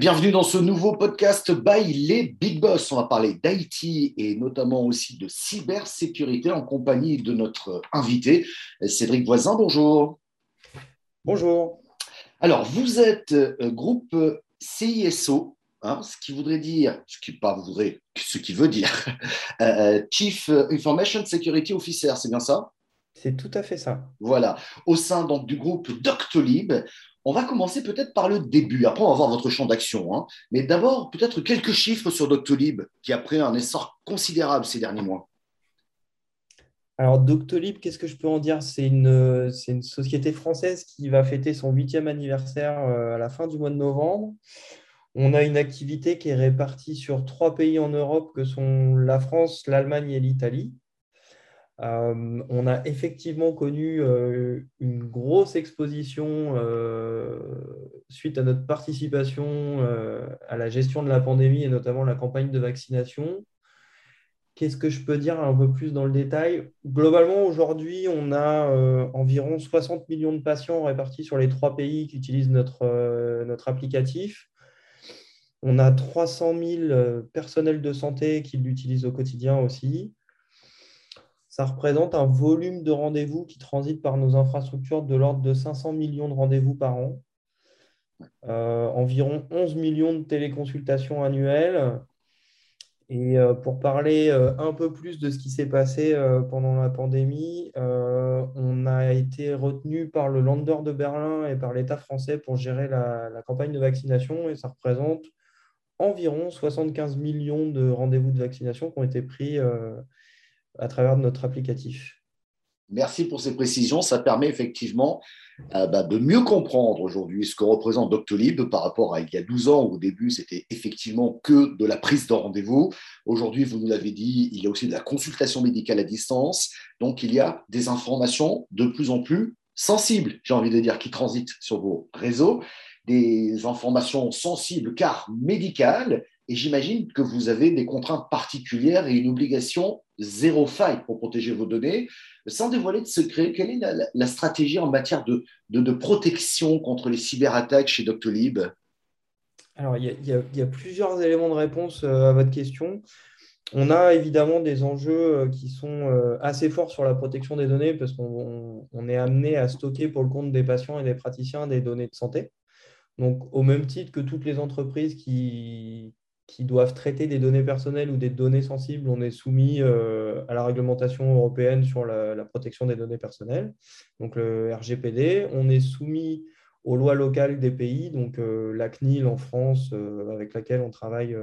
Bienvenue dans ce nouveau podcast by les Big Boss. On va parler d'IT et notamment aussi de cybersécurité en compagnie de notre invité, Cédric Voisin. Bonjour. Bonjour. Alors, vous êtes euh, groupe CISO, hein, ce qui voudrait dire, ce qui, pas voudrait, ce qui veut dire, euh, Chief Information Security Officer, c'est bien ça? C'est tout à fait ça. Voilà, au sein donc du groupe Doctolib. On va commencer peut-être par le début. Après, on va voir votre champ d'action. Hein. Mais d'abord, peut-être quelques chiffres sur Doctolib, qui a pris un essor considérable ces derniers mois. Alors, Doctolib, qu'est-ce que je peux en dire? C'est une, une, société française qui va fêter son huitième anniversaire euh, à la fin du mois de novembre. On a une activité qui est répartie sur trois pays en Europe, que sont la France, l'Allemagne et l'Italie. Euh, on a effectivement connu euh, une grosse exposition euh, suite à notre participation à la gestion de la pandémie et notamment la campagne de vaccination. Qu'est-ce que je peux dire un peu plus dans le détail? Globalement, aujourd'hui, on a environ 60 millions de patients répartis sur les trois pays qui utilisent notre, notre applicatif. On a 300 000 personnels de santé qui l'utilisent au quotidien aussi ça représente un volume de rendez-vous qui transite par nos infrastructures de l'ordre de 500 millions de rendez-vous par an, euh, environ 11 millions de téléconsultations annuelles. Et euh, pour parler euh, un peu plus de ce qui s'est passé pendant la pandémie, on a été retenu par le Lander de Berlin et par l'État français pour gérer la, la, campagne de vaccination et ça représente environ 75 millions de rendez-vous de vaccination qui ont été pris à travers notre applicatif. Merci pour ces précisions. Ça permet effectivement euh, bah, de mieux comprendre aujourd'hui ce que représente Doctolib par rapport à il y a 12 ans où au début c'était effectivement que de la prise de rendez-vous. Aujourd'hui, vous nous l'avez dit, il y a aussi de la consultation médicale à distance. Donc il y a des informations de plus en plus sensibles, j'ai envie de dire, qui transitent sur vos réseaux, des informations sensibles car médicales. Et j'imagine que vous avez des contraintes particulières et une obligation zéro faille pour protéger vos données. Sans dévoiler de secret, quelle est la, stratégie en matière de, de, protection contre les cyberattaques chez Doctolib? Alors, il y, a, plusieurs éléments de réponse euh, à votre question. On a évidemment des enjeux euh, qui sont euh, assez forts sur la protection des données parce qu'on est amené à stocker pour le compte des patients et des praticiens des données de santé. Donc, au même titre que toutes les entreprises qui, qui doivent traiter des données personnelles ou des données sensibles, on est soumis euh, à la réglementation européenne sur la, protection des données personnelles, donc le RGPD. On est soumis aux lois locales des pays, donc euh, la CNIL en France, euh, avec laquelle on travaille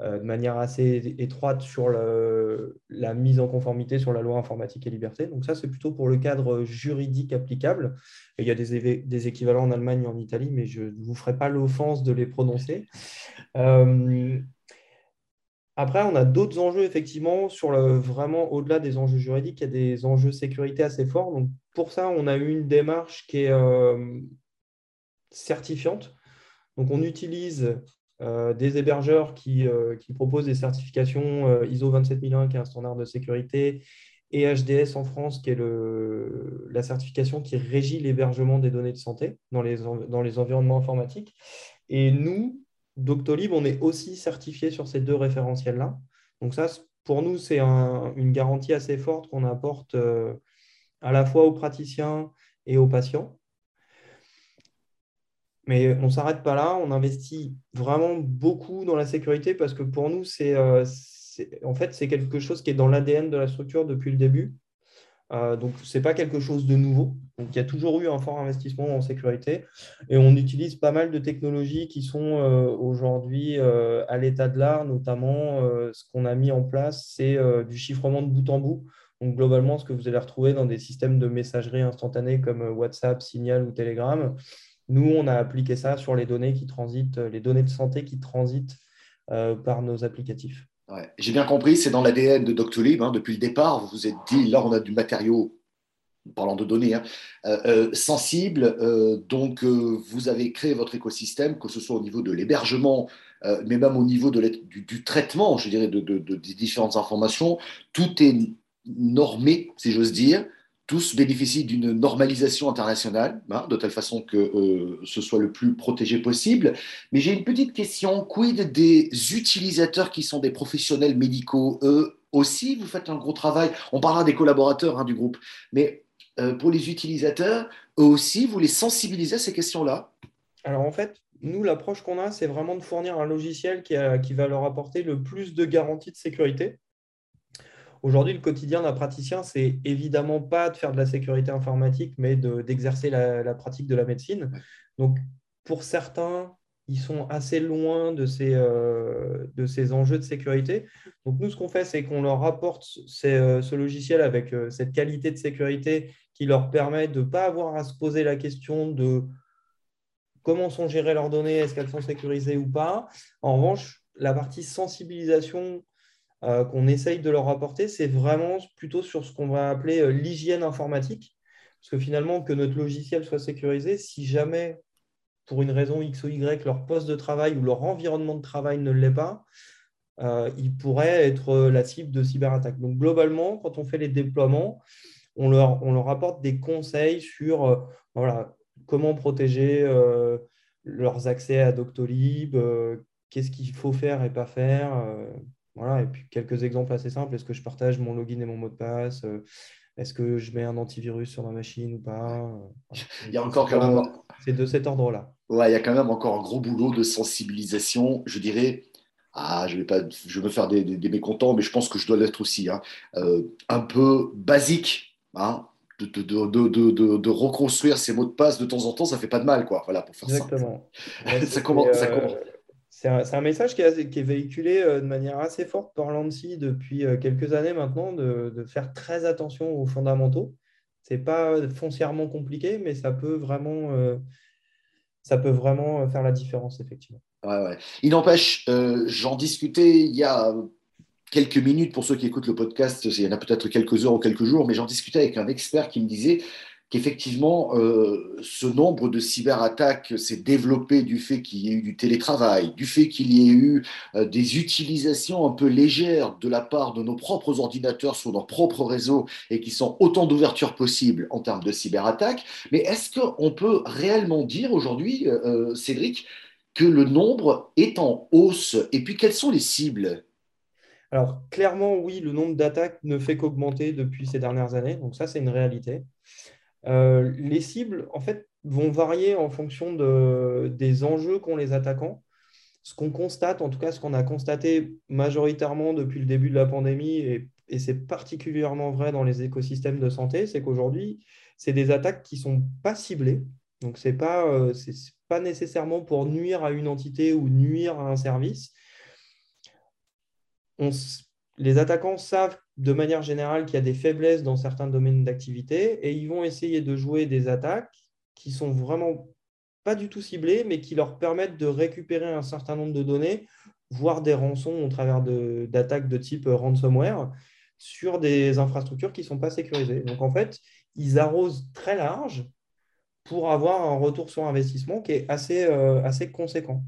de manière assez étroite sur la mise en conformité sur la loi informatique et liberté. Donc ça, c'est plutôt pour le cadre juridique applicable. il y a des, équivalents en Allemagne et en Italie, mais je ne vous ferai pas l'offense de les prononcer. Euh, après, on a d'autres enjeux, effectivement, sur le, vraiment au-delà des enjeux juridiques, il y a des enjeux sécurité assez forts. Donc, pour ça, on a eu une démarche qui est euh, certifiante. Donc, on utilise euh, des hébergeurs qui, euh, qui, proposent des certifications euh, ISO 27001, qui est un standard de sécurité, et HDS en France, qui est le, la certification qui régit l'hébergement des données de santé dans les, dans les environnements informatiques. Et nous, Doctolib, on est aussi certifié sur ces deux référentiels-là. Donc ça, pour nous, c'est une garantie assez forte qu'on apporte à la fois aux praticiens et aux patients. Mais on ne s'arrête pas là, on investit vraiment beaucoup dans la sécurité parce que pour nous, c'est euh, en fait, c'est quelque chose qui est dans l'ADN de la structure depuis le début. Euh, donc, ce n'est pas quelque chose de nouveau. Donc, il y a toujours eu un fort investissement en sécurité et on utilise pas mal de technologies qui sont euh, aujourd'hui à l'état de l'art, notamment ce qu'on a mis en place, c'est du chiffrement de bout en bout. Donc, globalement, ce que vous allez retrouver dans des systèmes de messagerie instantanée comme WhatsApp, Signal ou Telegram, nous, on a appliqué ça sur les données qui transitent, les données de santé qui transitent euh, par nos applicatifs. J'ai bien compris, c'est dans l'ADN de Doctolib. Hein, depuis le départ, vous vous êtes dit, là, on a du matériau, parlant de données, hein, euh, euh, sensible. donc, vous avez créé votre écosystème, que ce soit au niveau de l'hébergement, mais même au niveau du, traitement, je dirais, de, des différentes informations. Tout est normé, si j'ose dire tous bénéficient d'une normalisation internationale, hein, de telle façon que euh, ce soit le plus protégé possible. Mais j'ai une petite question. Quid des utilisateurs qui sont des professionnels médicaux? Eux aussi, vous faites un gros travail. On parlera des collaborateurs hein, du groupe. Mais euh, pour les utilisateurs, eux aussi, vous les sensibilisez à ces questions-là? Alors en fait, nous, l'approche qu'on a, c'est vraiment de fournir un logiciel qui, qui va leur apporter le plus de garanties de sécurité. Aujourd'hui, le quotidien d'un praticien, c'est évidemment pas de faire de la sécurité informatique, mais d'exercer la, pratique de la médecine. Donc, pour certains, ils sont assez loin de ces, euh, de ces enjeux de sécurité. Donc, nous, ce qu'on fait, c'est qu'on leur apporte euh, ce logiciel avec euh, cette qualité de sécurité qui leur permet de ne pas avoir à se poser la question de comment sont gérées leurs données, est-ce qu'elles sont sécurisées ou pas. En revanche, la partie sensibilisation euh, qu'on essaye de leur apporter, c'est vraiment plutôt sur ce qu'on va appeler euh, l'hygiène informatique. Parce que finalement, que notre logiciel soit sécurisé, si jamais, pour une raison X ou Y, leur poste de travail ou leur environnement de travail ne l'est pas, euh, il pourrait être la cible de cyberattaques. Donc, globalement, quand on fait les déploiements, on leur, apporte des conseils sur comment protéger leurs accès à Doctolib, qu'est-ce qu'il faut faire et pas faire. Voilà, et puis quelques exemples assez simples. Est-ce que je partage mon login et mon mot de passe euh, Est-ce que je mets un antivirus sur ma machine ou pas Il y a encore quand même. C'est de cet ordre-là. Ouais, il y a quand même encore un gros boulot de sensibilisation. Je dirais, ah, je vais pas, je vais me faire des, mécontents, mais je pense que je dois l'être aussi. Hein. Euh, un peu basique, hein, de, de, de, reconstruire ces mots de passe de temps en temps, ça fait pas de mal, quoi. Voilà, pour faire Exactement. ça. ça, commence, ça commence c'est un, message qui, est véhiculé euh, de manière assez forte par l'ANSI depuis euh, quelques années maintenant, de, faire très attention aux fondamentaux. Ce n'est pas foncièrement compliqué, mais ça peut vraiment, euh, ça peut vraiment faire la différence, effectivement. Il n'empêche, j'en discutais il y a quelques minutes pour ceux qui écoutent le podcast, il y en a peut-être quelques heures ou quelques jours, mais j'en discutais avec un expert qui me disait qu'effectivement, euh, ce nombre de cyberattaques s'est développé du fait qu'il y ait eu du télétravail, du fait qu'il y ait eu euh, des utilisations un peu légères de la part de nos propres ordinateurs sur nos propres réseaux et qui sont autant d'ouverture possible en termes de cyberattaques. Mais est-ce qu'on peut réellement dire aujourd'hui, euh, Cédric, que le nombre est en hausse? Et puis, quelles sont les cibles? Alors, clairement, oui, le nombre d'attaques ne fait qu'augmenter depuis ces dernières années. Donc, ça, c'est une réalité. Euh, les cibles, en fait, vont varier en fonction des enjeux qu'ont les attaquants. Ce qu'on constate, en tout cas ce qu'on a constaté majoritairement depuis le début de la pandémie, et, c'est particulièrement vrai dans les écosystèmes de santé, c'est qu'aujourd'hui, c'est des attaques qui ne sont pas ciblées. Donc, ce n'est pas, euh, pas nécessairement pour nuire à une entité ou nuire à un service. On, les attaquants savent de manière générale qu'il y a des faiblesses dans certains domaines d'activité et ils vont essayer de jouer des attaques qui sont vraiment pas du tout ciblées, mais qui leur permettent de récupérer un certain nombre de données, voire des rançons au travers d'attaques de, type ransomware sur des infrastructures qui ne sont pas sécurisées. Donc en fait, ils arrosent très large pour avoir un retour sur investissement qui est assez, euh, assez conséquent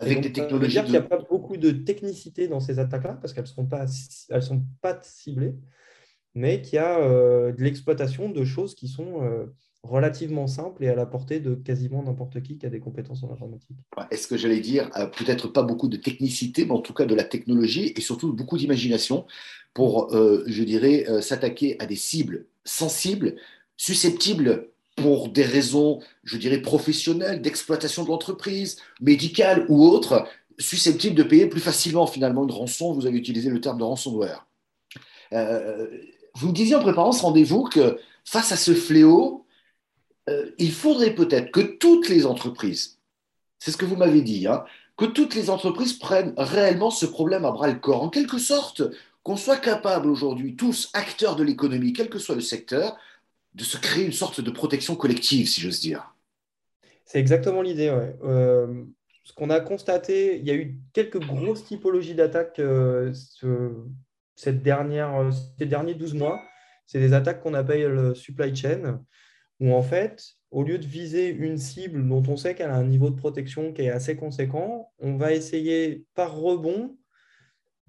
avec des technologies. Il n'y a pas beaucoup de technicité dans ces attaques-là parce qu'elles ne sont, pas, elles sont pas ciblées, mais qu'il y a euh, de l'exploitation de choses qui sont euh, relativement simples et à la portée de quasiment n'importe qui qui a des compétences en informatique. Est-ce que j'allais dire, euh, peut-être pas beaucoup de technicité, mais en tout cas de la technologie et surtout beaucoup d'imagination pour, je dirais, s'attaquer à des cibles sensibles, susceptibles pour des raisons, je dirais, professionnelles, d'exploitation de l'entreprise, médicale ou autres, susceptibles de payer plus facilement finalement une rançon. Vous avez utilisé le terme de ransomware. Euh, vous me disiez en préparant ce rendez-vous que face à ce fléau, euh, il faudrait peut-être que toutes les entreprises, c'est ce que vous m'avez dit, hein, que toutes les entreprises prennent réellement ce problème à bras le corps, en quelque sorte qu'on soit capable aujourd'hui, tous acteurs de l'économie, quel que soit le secteur, de se créer une sorte de protection collective, si j'ose dire. C'est exactement l'idée. Euh, ce qu'on a constaté, il y a eu quelques grosses typologies d'attaques euh, euh, ces derniers 12 mois. C'est des attaques qu'on appelle supply chain, où en fait, au lieu de viser une cible dont on sait qu'elle a un niveau de protection qui est assez conséquent, on va essayer par rebond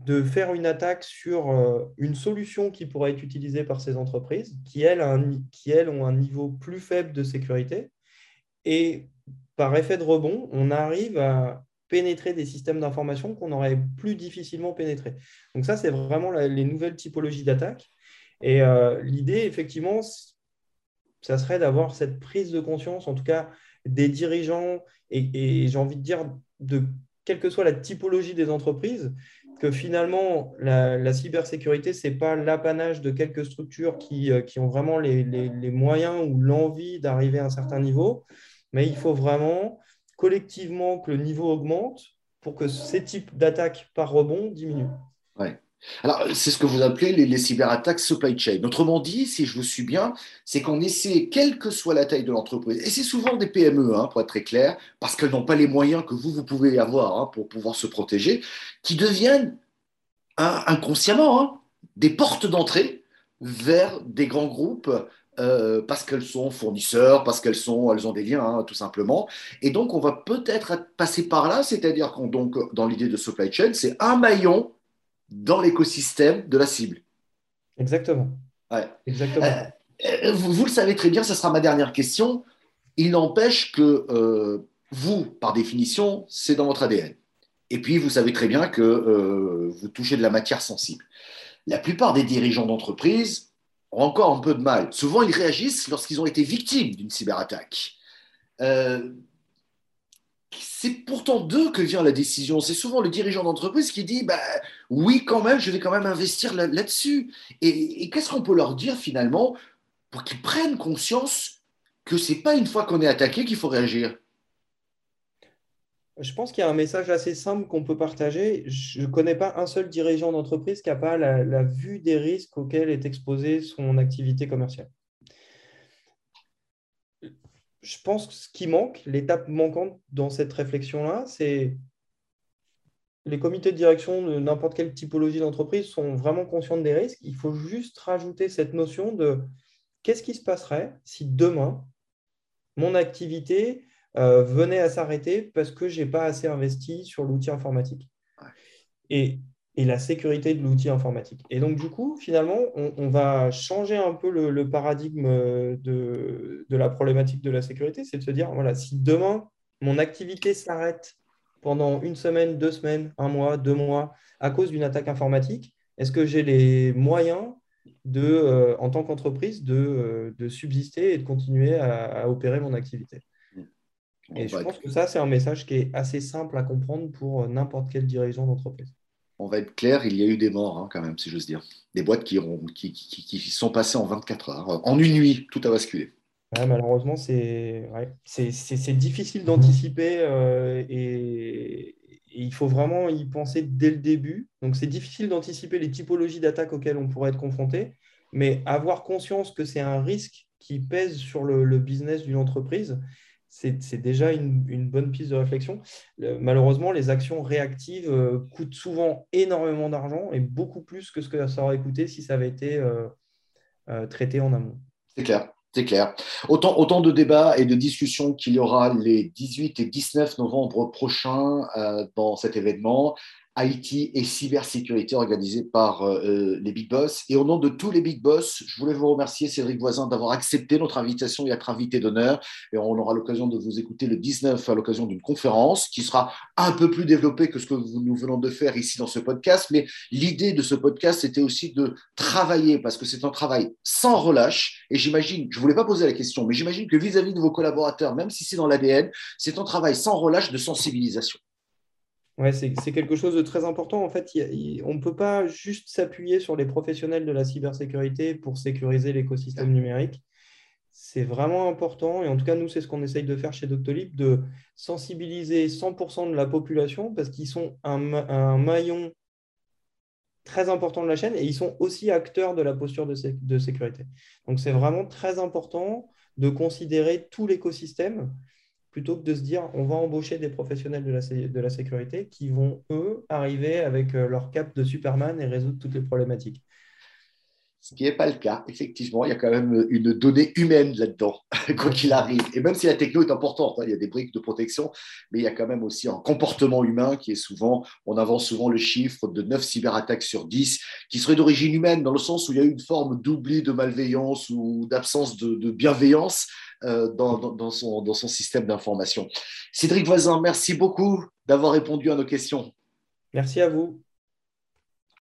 de faire une attaque sur euh, une solution qui pourrait être utilisée par ces entreprises, qui elles, ont un niveau plus faible de sécurité. Et par effet de rebond, on arrive à pénétrer des systèmes d'information qu'on aurait plus difficilement pénétrés. Donc ça, c'est vraiment les nouvelles typologies d'attaque. Et euh, l'idée, effectivement, ça serait d'avoir cette prise de conscience, en tout cas des dirigeants, et, et j'ai envie de dire, de quelle que soit la typologie des entreprises, que finalement, la, cybersécurité, ce n'est pas l'apanage de quelques structures qui, euh, qui ont vraiment les, les, moyens ou l'envie d'arriver à un certain niveau, mais il faut vraiment collectivement que le niveau augmente pour que ces types d'attaques par rebond diminuent. Alors, c'est ce que vous appelez les, cyberattaques supply chain. Autrement dit, si je vous suis bien, c'est qu'on essaie, quelle que soit la taille de l'entreprise, et c'est souvent des PME, hein, pour être très clair, parce qu'elles n'ont pas les moyens que vous, vous pouvez avoir hein, pour pouvoir se protéger, qui deviennent hein, inconsciemment des portes d'entrée vers des grands groupes euh, parce qu'elles sont fournisseurs, parce qu'elles elles ont des liens, tout simplement. Et donc, on va peut-être passer par là, c'est-à-dire qu'on donc dans l'idée de supply chain, c'est un maillon dans l'écosystème de la cible. Exactement. Exactement. Euh, euh, vous, le savez très bien, ce sera ma dernière question. Il n'empêche que euh, vous, par définition, c'est dans votre ADN. Et puis, vous savez très bien que vous touchez de la matière sensible. La plupart des dirigeants d'entreprise ont encore un peu de mal. Souvent, ils réagissent lorsqu'ils ont été victimes d'une cyberattaque c'est pourtant d'eux que vient la décision. C'est souvent le dirigeant d'entreprise qui dit bah, Oui, quand même, je vais quand même investir là-dessus. et, qu'est-ce qu'on peut leur dire finalement pour qu'ils prennent conscience que ce n'est pas une fois qu'on est attaqué qu'il faut réagir? Je pense qu'il y a un message assez simple qu'on peut partager. Je ne connais pas un seul dirigeant d'entreprise qui n'a pas la, vue des risques auxquels est exposée son activité commerciale je pense que ce qui manque, l'étape manquante dans cette réflexion-là, c'est les comités de direction de n'importe quelle typologie d'entreprise sont vraiment conscients des risques. Il faut juste rajouter cette notion de qu'est-ce qui se passerait si demain, mon activité euh, venait à s'arrêter parce que je n'ai pas assez investi sur l'outil informatique. Et et la sécurité de l'outil informatique. Et donc, du coup, finalement, on, va changer un peu le, paradigme de, de, la problématique de la sécurité. C'est de se dire, voilà, si demain, mon activité s'arrête pendant une semaine, deux semaines, un mois, deux mois, à cause d'une attaque informatique, est-ce que j'ai les moyens de, euh, en tant qu'entreprise de, euh, de, subsister et de continuer à, opérer mon activité? Et je pense que ça, c'est un message qui est assez simple à comprendre pour n'importe quel dirigeant d'entreprise on va être clair, il y a eu des morts hein, quand même, si j'ose dire. Des boîtes qui, qui, sont passées en 24 heures. En une nuit, tout a basculé. malheureusement, c'est difficile d'anticiper euh, et, il faut vraiment y penser dès le début. Donc, c'est difficile d'anticiper les typologies d'attaques auxquelles on pourrait être confronté, mais avoir conscience que c'est un risque qui pèse sur le business d'une entreprise c'est déjà une, bonne piste de réflexion. malheureusement, les actions réactives euh, coûtent souvent énormément d'argent et beaucoup plus que ce que ça aurait coûté si ça avait été euh, euh, traité en amont. C'est clair. C'est clair. Autant, autant de débats et de discussions qu'il y aura les 18 et 19 novembre prochains dans cet événement. IT et cybersécurité organisée par euh, euh, les Big Boss. Et au nom de tous les Big Boss, je voulais vous remercier, Cédric Voisin, d'avoir accepté notre invitation et être invité d'honneur. Et on aura l'occasion de vous écouter le 19 à l'occasion d'une conférence qui sera un peu plus développée que ce que nous venons de faire ici dans ce podcast. Mais l'idée de ce podcast, c'était aussi de travailler, parce que c'est un travail sans relâche. Et j'imagine, je ne voulais pas poser la question, mais j'imagine que vis-à-vis -vis de vos collaborateurs, même si c'est dans l'ADN, c'est un travail sans relâche de sensibilisation. Ouais, c'est quelque chose de très important. En fait, on ne peut pas juste s'appuyer sur les professionnels de la cybersécurité pour sécuriser l'écosystème numérique. C'est vraiment important, et en tout cas, nous, c'est ce qu'on essaye de faire chez Doctolib, de sensibiliser 100% de la population parce qu'ils sont un, un, maillon très important de la chaîne et ils sont aussi acteurs de la posture de, de sécurité. Donc, c'est vraiment très important de considérer tout l'écosystème plutôt que de se dire on va embaucher des professionnels de la, sécurité qui vont, eux, arriver avec euh, leur cap de Superman et résoudre toutes les problématiques. Ce qui n'est pas le cas. Effectivement, il y a quand même une donnée humaine là-dedans, quoi qu'il arrive. Et même si la techno est importante, hein, il y a des briques de protection, mais il y a quand même aussi un comportement humain qui est souvent, on avance souvent le chiffre de 9 cyberattaques sur 10 qui seraient d'origine humaine, dans le sens où il y a une forme d'oubli, de malveillance ou d'absence de, bienveillance euh, dans, son, dans son système d'information. Cédric Voisin, merci beaucoup d'avoir répondu à nos questions. Merci à vous.